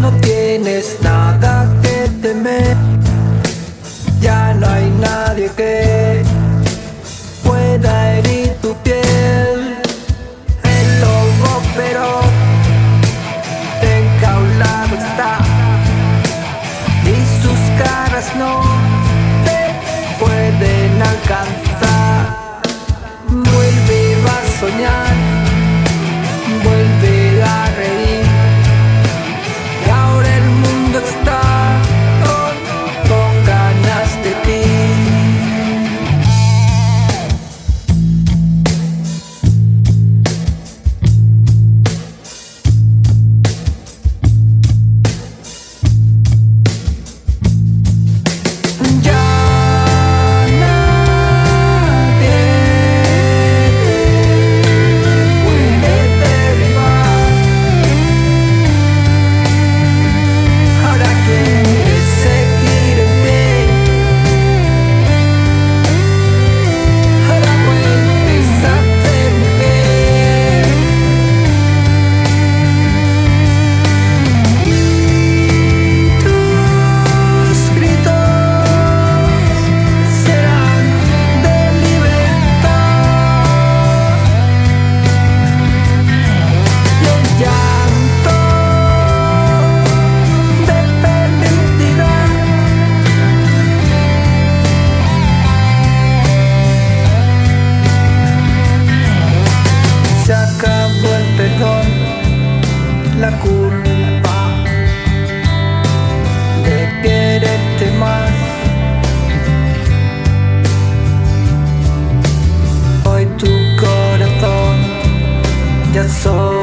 no tienes nada que temer. Ya no hay nadie que pueda herir tu piel. El lobo feroz encaulado está y sus caras no te pueden alcanzar. Vuelve a soñar, ya solo